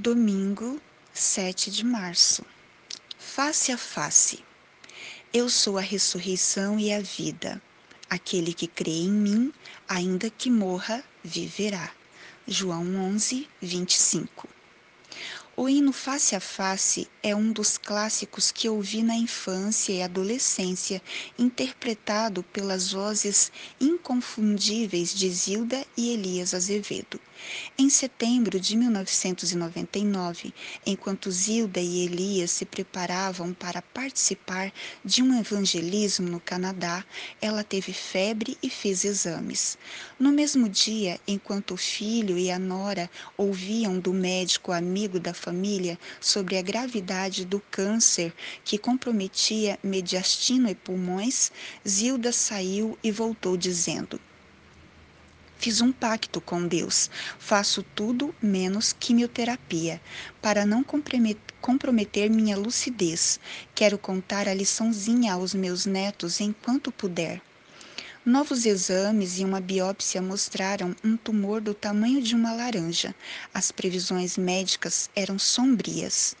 Domingo, 7 de março. Face a face. Eu sou a ressurreição e a vida. Aquele que crê em mim, ainda que morra, viverá. João 11, 25. O hino Face a Face é um dos clássicos que ouvi na infância e adolescência, interpretado pelas vozes inconfundíveis de Zilda e Elias Azevedo. Em setembro de 1999, enquanto Zilda e Elias se preparavam para participar de um evangelismo no Canadá, ela teve febre e fez exames. No mesmo dia, enquanto o filho e a nora ouviam do médico amigo da família, família sobre a gravidade do câncer que comprometia mediastino e pulmões, Zilda saiu e voltou dizendo: Fiz um pacto com Deus. Faço tudo menos quimioterapia, para não comprometer minha lucidez. Quero contar a liçãozinha aos meus netos enquanto puder. Novos exames e uma biópsia mostraram um tumor do tamanho de uma laranja. As previsões médicas eram sombrias.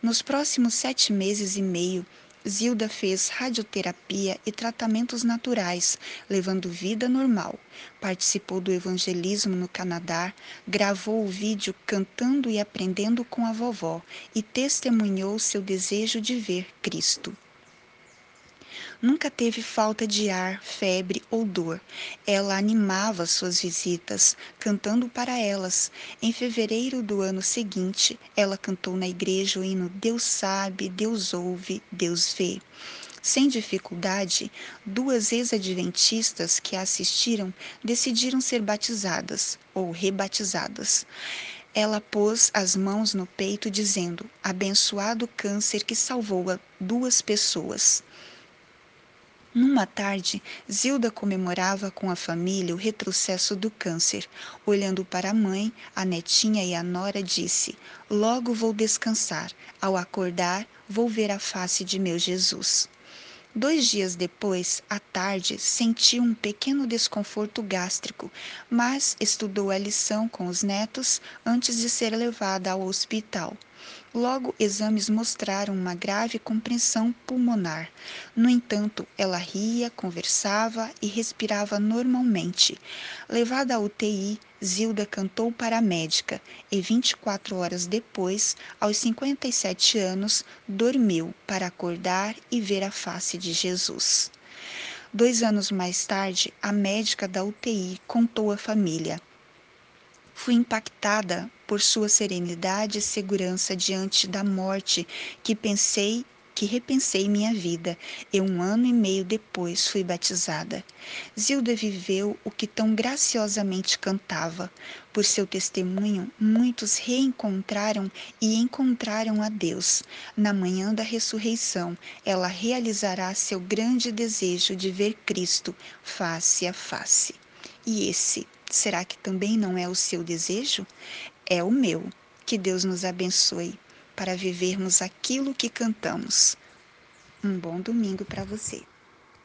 Nos próximos sete meses e meio, Zilda fez radioterapia e tratamentos naturais, levando vida normal. Participou do evangelismo no Canadá, gravou o vídeo cantando e aprendendo com a vovó e testemunhou seu desejo de ver Cristo. Nunca teve falta de ar, febre ou dor. Ela animava suas visitas, cantando para elas. Em fevereiro do ano seguinte, ela cantou na igreja o hino Deus sabe, Deus ouve, Deus vê. Sem dificuldade, duas ex-adventistas que a assistiram decidiram ser batizadas ou rebatizadas. Ela pôs as mãos no peito, dizendo: Abençoado câncer que salvou duas pessoas. Numa tarde, Zilda comemorava com a família o retrocesso do câncer. Olhando para a mãe, a netinha e a nora, disse: Logo vou descansar. Ao acordar, vou ver a face de meu Jesus. Dois dias depois, à tarde, sentiu um pequeno desconforto gástrico, mas estudou a lição com os netos antes de ser levada ao hospital. Logo, exames mostraram uma grave compressão pulmonar. No entanto, ela ria, conversava e respirava normalmente. Levada à UTI, Zilda cantou para a médica e 24 horas depois, aos 57 anos, dormiu para acordar e ver a face de Jesus. Dois anos mais tarde, a médica da UTI contou à família. Fui impactada por sua serenidade e segurança diante da morte que pensei que repensei minha vida e um ano e meio depois fui batizada. Zilda viveu o que tão graciosamente cantava. Por seu testemunho, muitos reencontraram e encontraram a Deus. Na manhã da ressurreição, ela realizará seu grande desejo de ver Cristo face a face. E esse Será que também não é o seu desejo? É o meu. Que Deus nos abençoe para vivermos aquilo que cantamos. Um bom domingo para você.